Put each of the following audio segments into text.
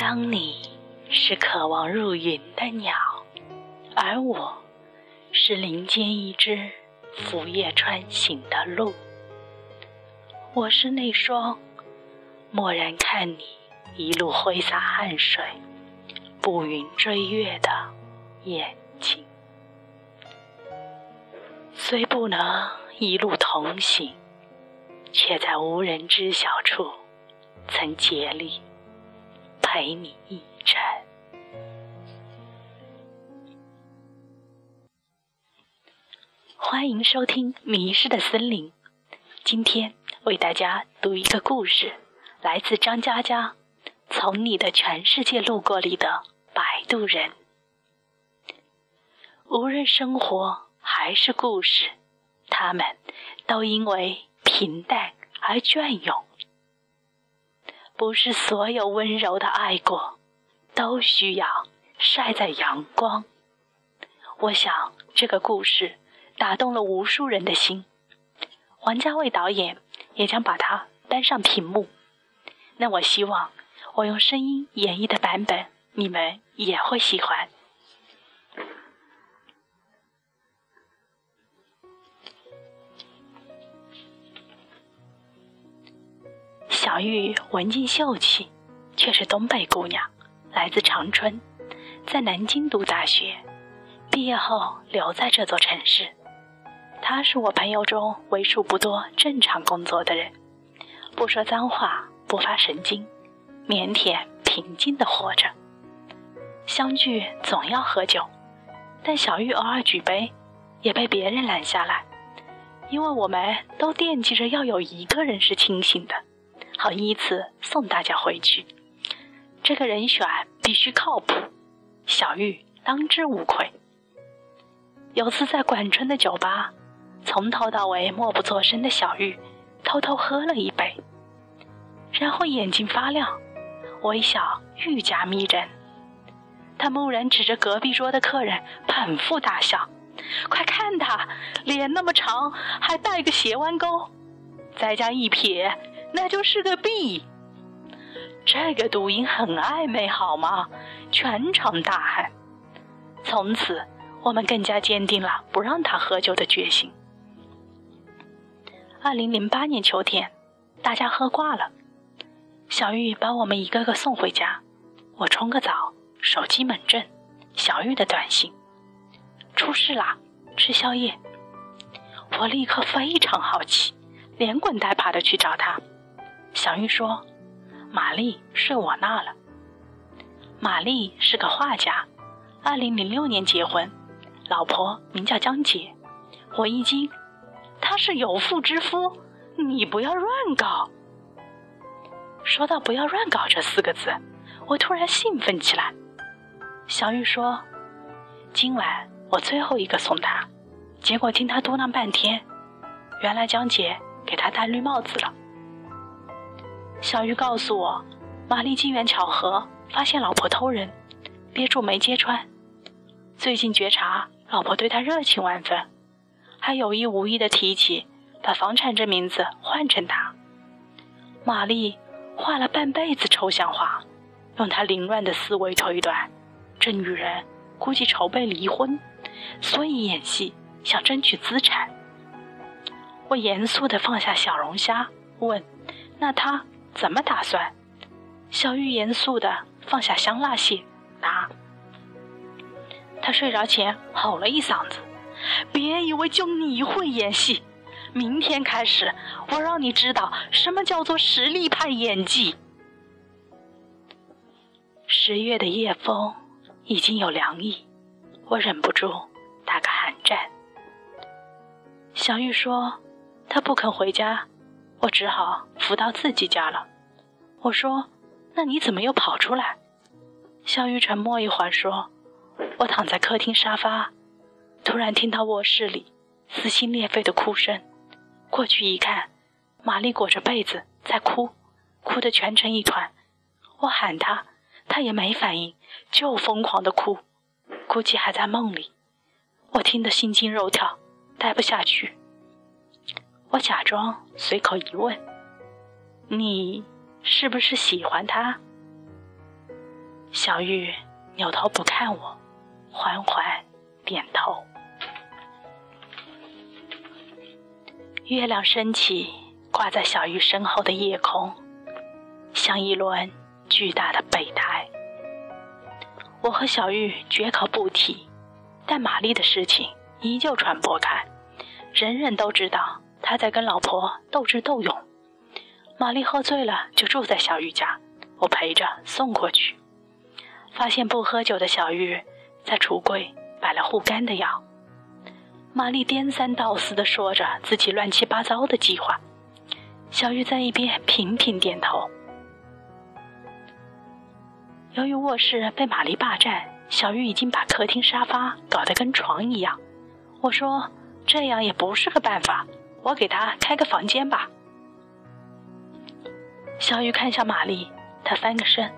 当你是渴望入云的鸟，而我是林间一只拂叶穿行的鹿。我是那双蓦然看你一路挥洒汗水、步云追月的眼睛。虽不能一路同行，却在无人知晓处，曾竭力陪你一程。欢迎收听《迷失的森林》，今天。为大家读一个故事，来自张嘉佳《从你的全世界路过》里的摆渡人。无论生活还是故事，他们都因为平淡而隽永。不是所有温柔的爱过，都需要晒在阳光。我想这个故事打动了无数人的心。王家卫导演。也将把它搬上屏幕。那我希望我用声音演绎的版本，你们也会喜欢。小玉文静秀气，却是东北姑娘，来自长春，在南京读大学，毕业后留在这座城市。她是我朋友中为数不多正常工作的人，不说脏话，不发神经，腼腆平静的活着。相聚总要喝酒，但小玉偶尔举杯，也被别人拦下来，因为我们都惦记着要有一个人是清醒的，好依次送大家回去。这个人选必须靠谱，小玉当之无愧。有次在管春的酒吧。从头到尾默不作声的小玉，偷偷喝了一杯，然后眼睛发亮，微笑愈加迷人。他蓦然指着隔壁桌的客人，捧腹大笑：“快看他，脸那么长，还带个斜弯钩，再加一撇，那就是个 B。这个读音很暧昧，好吗？”全场大喊。从此，我们更加坚定了不让他喝酒的决心。二零零八年秋天，大家喝挂了，小玉把我们一个个送回家。我冲个澡，手机猛震，小玉的短信：出事啦，吃宵夜。我立刻非常好奇，连滚带爬的去找他。小玉说：“玛丽睡我那了。”玛丽是个画家，二零零六年结婚，老婆名叫江姐。我一惊。他是有妇之夫，你不要乱搞。说到“不要乱搞”这四个字，我突然兴奋起来。小玉说：“今晚我最后一个送他。”结果听他嘟囔半天，原来江姐给他戴绿帽子了。小鱼告诉我，玛丽机缘巧合发现老婆偷人，憋住没揭穿。最近觉察老婆对他热情万分。还有意无意的提起，把房产证名字换成他。玛丽画了半辈子抽象画，用她凌乱的思维推断，这女人估计筹备离婚，所以演戏想争取资产。我严肃地放下小龙虾，问：“那他怎么打算？”小玉严肃的放下香辣蟹，答：“他睡着前吼了一嗓子。”别以为就你会演戏，明天开始，我让你知道什么叫做实力派演技。十月的夜风已经有凉意，我忍不住打个寒战。小玉说她不肯回家，我只好扶到自己家了。我说那你怎么又跑出来？肖玉沉默一会儿说：“我躺在客厅沙发。”突然听到卧室里撕心裂肺的哭声，过去一看，玛丽裹着被子在哭，哭得蜷成一团。我喊她，她也没反应，就疯狂的哭，估计还在梦里。我听得心惊肉跳，待不下去。我假装随口一问：“你是不是喜欢他？”小玉扭头不看我，缓缓点头。月亮升起，挂在小玉身后的夜空，像一轮巨大的备胎。我和小玉绝口不提，但玛丽的事情依旧传播开，人人都知道他在跟老婆斗智斗勇。玛丽喝醉了，就住在小玉家，我陪着送过去。发现不喝酒的小玉在橱柜摆了护肝的药。玛丽颠三倒四地说着自己乱七八糟的计划，小玉在一边频频点头。由于卧室被玛丽霸占，小玉已经把客厅沙发搞得跟床一样。我说这样也不是个办法，我给他开个房间吧。小玉看向玛丽，她翻个身，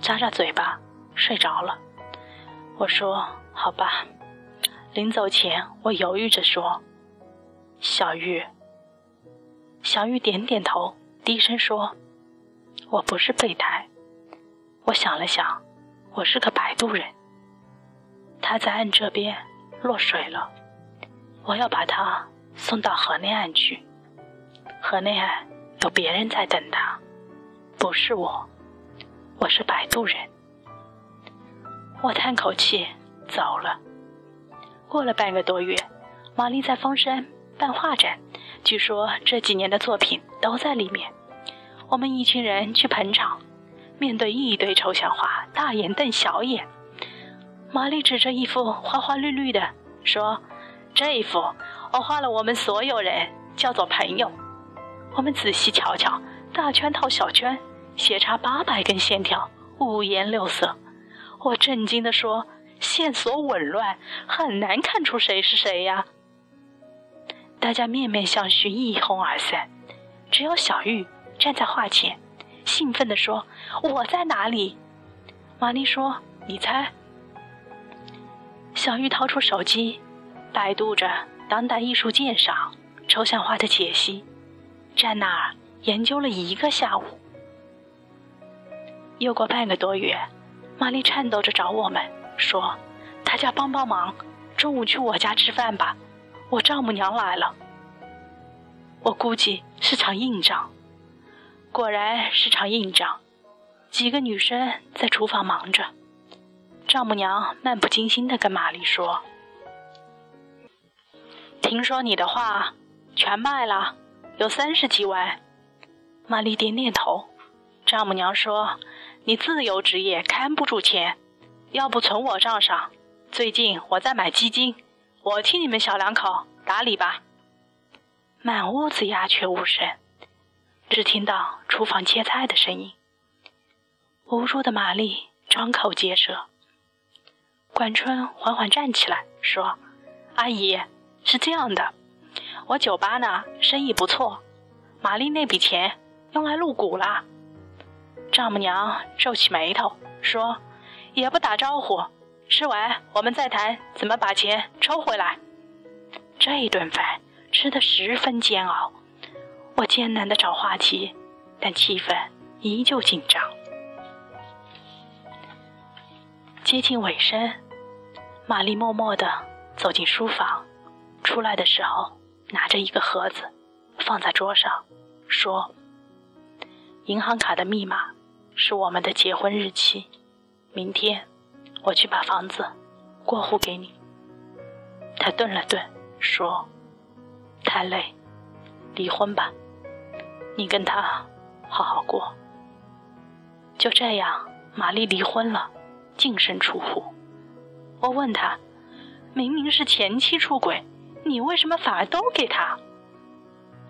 咂咂嘴巴，睡着了。我说好吧。临走前，我犹豫着说：“小玉。”小玉点点头，低声说：“我不是备胎。”我想了想，我是个摆渡人。他在岸这边落水了，我要把他送到河内岸去。河内岸有别人在等他，不是我，我是摆渡人。我叹口气，走了。过了半个多月，玛丽在峰山办画展，据说这几年的作品都在里面。我们一群人去捧场，面对一堆抽象画，大眼瞪小眼。玛丽指着一幅花花绿绿的，说：“这一幅我画了，我们所有人叫做朋友。”我们仔细瞧瞧，大圈套小圈，斜插八百根线条，五颜六色。我震惊地说。线索紊乱，很难看出谁是谁呀！大家面面相觑，一哄而散。只有小玉站在画前，兴奋地说：“我在哪里？”玛丽说：“你猜。”小玉掏出手机，百度着当代艺术鉴赏、抽象画的解析，站那儿研究了一个下午。又过半个多月，玛丽颤抖着找我们。说：“大家帮帮忙，中午去我家吃饭吧，我丈母娘来了。”我估计是场硬仗，果然是场硬仗。几个女生在厨房忙着，丈母娘漫不经心地跟玛丽说：“听说你的画全卖了，有三十几万。”玛丽点点头。丈母娘说：“你自由职业，看不住钱。”要不存我账上，最近我在买基金，我替你们小两口打理吧。满屋子鸦雀无声，只听到厨房切菜的声音。无助的玛丽张口结舌。管春缓缓站起来说：“阿姨，是这样的，我酒吧呢生意不错，玛丽那笔钱用来入股了。”丈母娘皱起眉头说。也不打招呼，吃完我们再谈怎么把钱抽回来。这一顿饭吃得十分煎熬，我艰难地找话题，但气氛依旧紧张。接近尾声，玛丽默默地走进书房，出来的时候拿着一个盒子，放在桌上，说：“银行卡的密码是我们的结婚日期。”明天，我去把房子过户给你。他顿了顿，说：“太累，离婚吧。你跟他好好过。”就这样，玛丽离婚了，净身出户。我问他：“明明是前妻出轨，你为什么反而都给他？”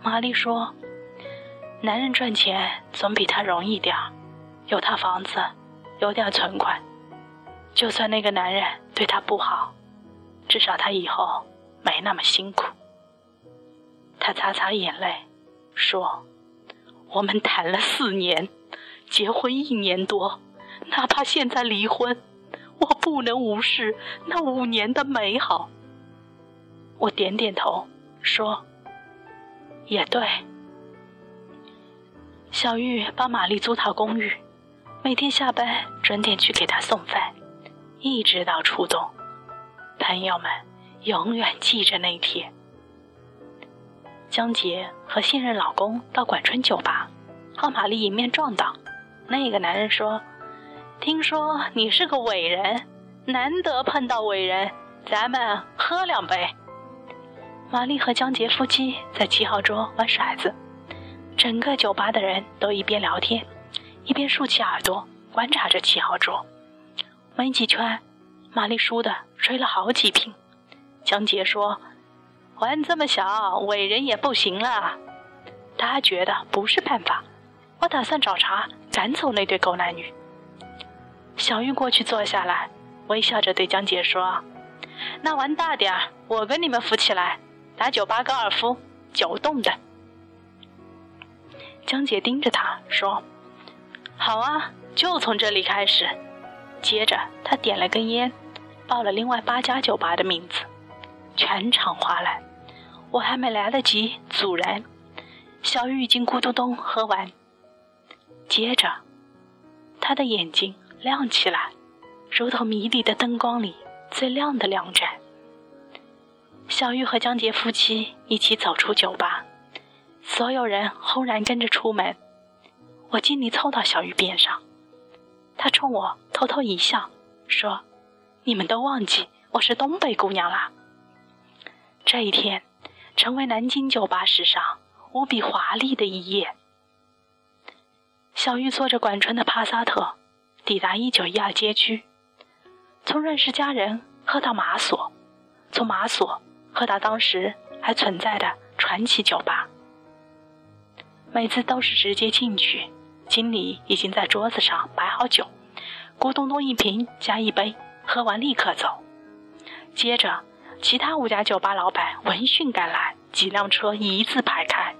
玛丽说：“男人赚钱总比他容易点儿，有套房子。”有点存款，就算那个男人对她不好，至少她以后没那么辛苦。她擦擦眼泪，说：“我们谈了四年，结婚一年多，哪怕现在离婚，我不能无视那五年的美好。”我点点头，说：“也对。”小玉帮玛丽租套公寓。每天下班准点去给她送饭，一直到初冬。朋友们永远记着那天。江杰和现任老公到管春酒吧，和玛丽迎面撞到。那个男人说：“听说你是个伟人，难得碰到伟人，咱们喝两杯。”玛丽和江杰夫妻在七号桌玩骰子，整个酒吧的人都一边聊天，一边竖起耳朵观察着七号桌。没几圈，玛丽输的吹了好几瓶。江杰说：“玩这么小，伟人也不行了。”他觉得不是办法，我打算找茬赶走那对狗男女。小玉过去坐下来，微笑着对江杰说：“那玩大点儿，我跟你们扶起来。”打酒吧高尔夫，九洞的。江姐盯着他说：“好啊，就从这里开始。”接着他点了根烟，报了另外八家酒吧的名字，全场哗然。我还没来得及阻拦，小玉已经咕咚咚喝完。接着，他的眼睛亮起来，如同迷离的灯光里最亮的两盏。小玉和江杰夫妻一起走出酒吧，所有人轰然跟着出门。我尽力凑到小玉边上，她冲我偷偷一笑，说：“你们都忘记我是东北姑娘啦。”这一天，成为南京酒吧史上无比华丽的一页。小玉坐着管春的帕萨特，抵达一九一二街区，从认识家人喝到马索，从马索。喝到当时还存在的传奇酒吧，每次都是直接进去，经理已经在桌子上摆好酒，咕咚咚一瓶加一杯，喝完立刻走。接着，其他五家酒吧老板闻讯赶来，几辆车一字排开，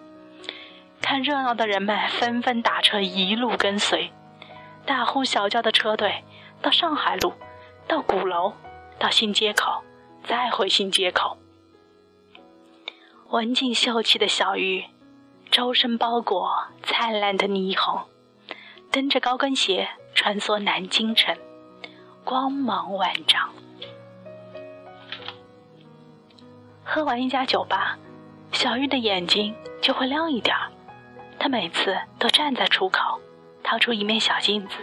看热闹的人们纷纷打车一路跟随，大呼小叫的车队到上海路，到鼓楼，到新街口，再回新街口。文静秀气的小玉，周身包裹灿烂的霓虹，蹬着高跟鞋穿梭南京城，光芒万丈。喝完一家酒吧，小玉的眼睛就会亮一点儿。她每次都站在出口，掏出一面小镜子，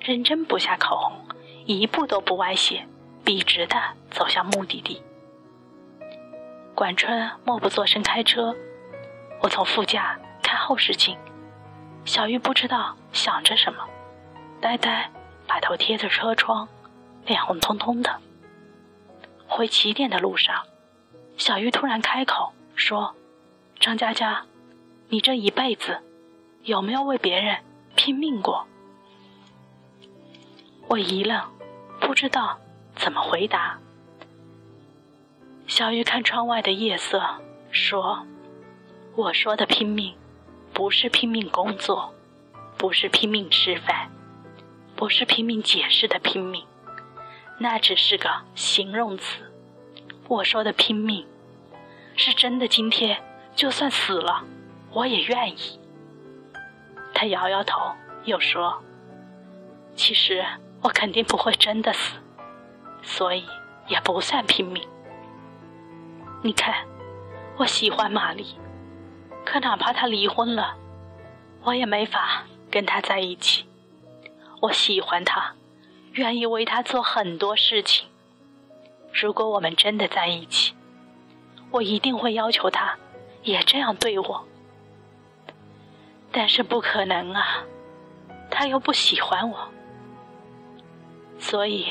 认真补下口红，一步都不歪斜，笔直的走向目的地。管春默不作声开车，我从副驾看后视镜，小玉不知道想着什么，呆呆把头贴着车窗，脸红彤彤的。回起点的路上，小玉突然开口说：“张佳佳，你这一辈子有没有为别人拼命过？”我一愣，不知道怎么回答。小玉看窗外的夜色，说：“我说的拼命，不是拼命工作，不是拼命吃饭，不是拼命解释的拼命，那只是个形容词。我说的拼命，是真的。今天就算死了，我也愿意。”他摇摇头，又说：“其实我肯定不会真的死，所以也不算拼命。”你看，我喜欢玛丽，可哪怕她离婚了，我也没法跟她在一起。我喜欢她，愿意为她做很多事情。如果我们真的在一起，我一定会要求她也这样对我。但是不可能啊，她又不喜欢我，所以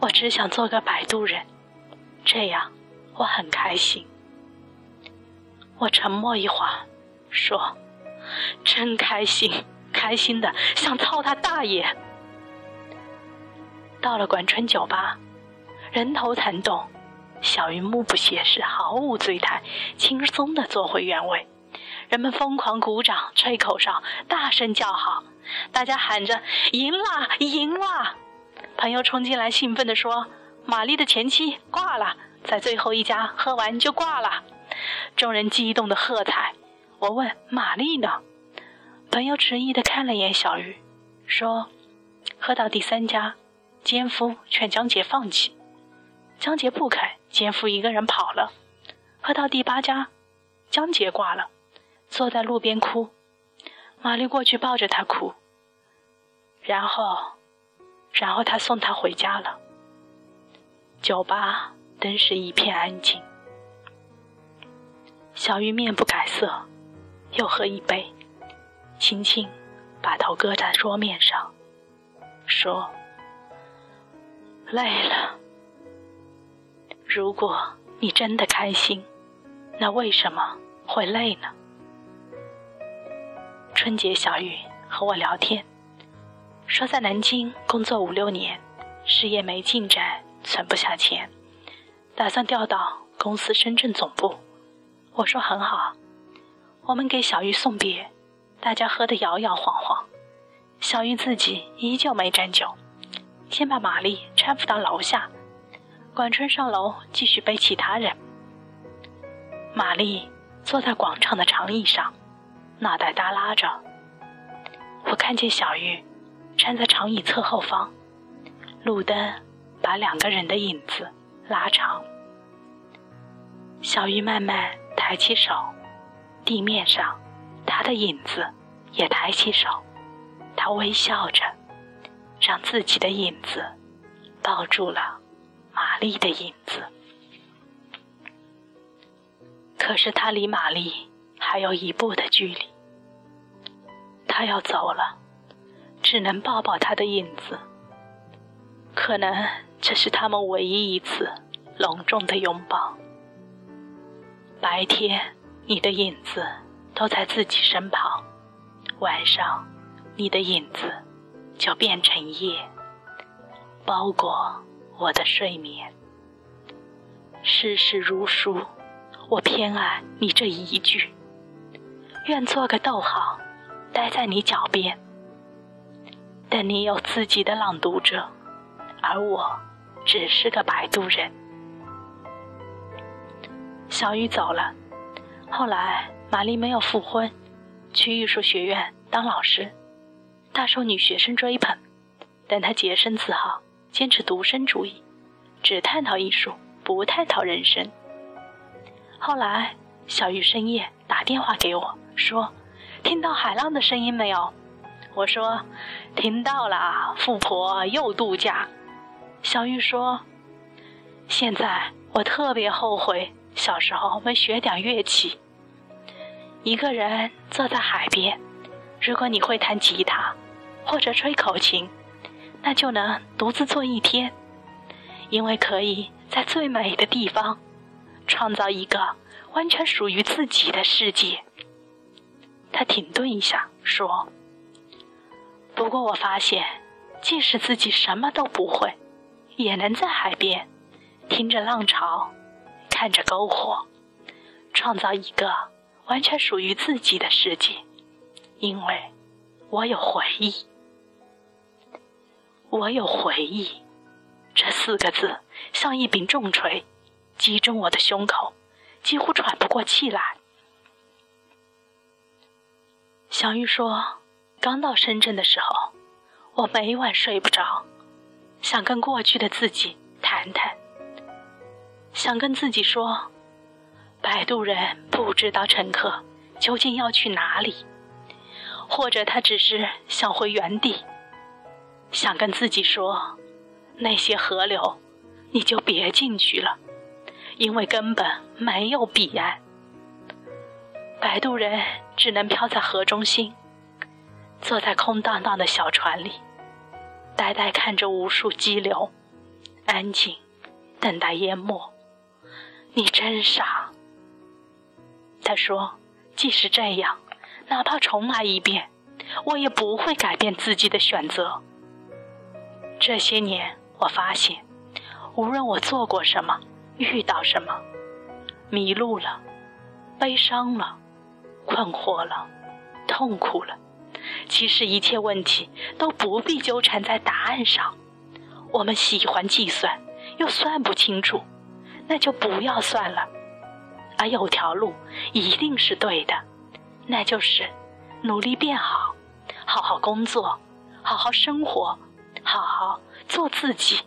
我只想做个摆渡人，这样。我很开心。我沉默一会儿，说：“真开心，开心的想操他大爷。”到了管春酒吧，人头攒动，小云目不斜视，毫无醉态，轻松的坐回原位。人们疯狂鼓掌、吹口哨、大声叫好，大家喊着：“赢了，赢了！”朋友冲进来，兴奋地说：“玛丽的前妻挂了。”在最后一家喝完就挂了，众人激动的喝彩。我问玛丽呢？朋友迟疑的看了眼小鱼，说：“喝到第三家，奸夫劝江杰放弃，江杰不肯，奸夫一个人跑了。喝到第八家，江杰挂了，坐在路边哭。玛丽过去抱着他哭，然后，然后他送他回家了。酒吧顿时一片安静。小玉面不改色，又喝一杯，轻轻把头搁在桌面上，说：“累了。如果你真的开心，那为什么会累呢？”春节，小玉和我聊天，说在南京工作五六年，事业没进展，存不下钱，打算调到公司深圳总部。我说很好，我们给小玉送别，大家喝得摇摇晃晃。小玉自己依旧没沾酒，先把玛丽搀扶到楼下，管春上楼继续背其他人。玛丽坐在广场的长椅上，脑袋耷拉着。我看见小玉站在长椅侧后方，路灯把两个人的影子拉长。小鱼慢慢。抬起手，地面上，他的影子也抬起手，他微笑着，让自己的影子抱住了玛丽的影子。可是他离玛丽还有一步的距离，他要走了，只能抱抱他的影子。可能这是他们唯一一次隆重的拥抱。白天，你的影子都在自己身旁；晚上，你的影子就变成夜，包裹我的睡眠。世事如书，我偏爱你这一句。愿做个逗号，待在你脚边。但你有自己的朗读者，而我只是个摆渡人。小雨走了，后来玛丽没有复婚，去艺术学院当老师，大受女学生追捧。但她洁身自好，坚持独身主义，只探讨艺术，不探讨人生。后来小玉深夜打电话给我，说：“听到海浪的声音没有？”我说：“听到了，富婆又度假。”小玉说：“现在我特别后悔。”小时候没学点乐器。一个人坐在海边，如果你会弹吉他或者吹口琴，那就能独自坐一天，因为可以在最美的地方创造一个完全属于自己的世界。他停顿一下说：“不过我发现，即使自己什么都不会，也能在海边听着浪潮。”看着篝火，创造一个完全属于自己的世界，因为我有回忆。我有回忆，这四个字像一柄重锤，击中我的胸口，几乎喘不过气来。小玉说：“刚到深圳的时候，我每晚睡不着，想跟过去的自己谈谈。”想跟自己说，摆渡人不知道乘客究竟要去哪里，或者他只是想回原地。想跟自己说，那些河流你就别进去了，因为根本没有彼岸。摆渡人只能漂在河中心，坐在空荡荡的小船里，呆呆看着无数激流，安静等待淹没。你真傻，他说：“即使这样，哪怕重来一遍，我也不会改变自己的选择。”这些年，我发现，无论我做过什么，遇到什么，迷路了，悲伤了，困惑了，痛苦了，其实一切问题都不必纠缠在答案上。我们喜欢计算，又算不清楚。那就不要算了，而有条路一定是对的，那就是努力变好，好好工作，好好生活，好好做自己。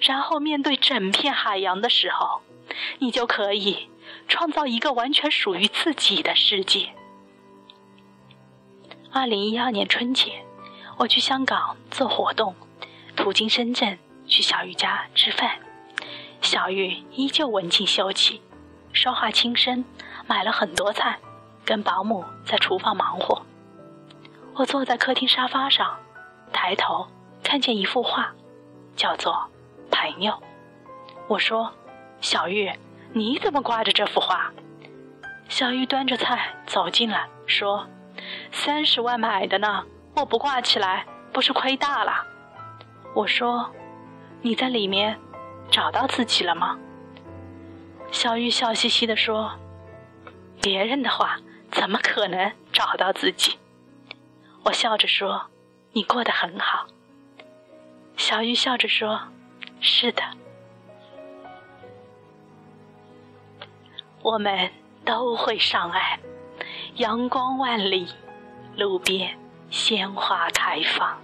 然后面对整片海洋的时候，你就可以创造一个完全属于自己的世界。二零一二年春节，我去香港做活动，途经深圳去小玉家吃饭。小玉依旧文静秀气，说话轻声，买了很多菜，跟保姆在厨房忙活。我坐在客厅沙发上，抬头看见一幅画，叫做。朋友，我说：“小玉，你怎么挂着这幅画？”小玉端着菜走进来，说：“三十万买的呢，我不挂起来不是亏大了。”我说：“你在里面找到自己了吗？”小玉笑嘻嘻地说：“别人的话怎么可能找到自己？”我笑着说：“你过得很好。”小玉笑着说。是的，我们都会上岸。阳光万里，路边鲜花开放。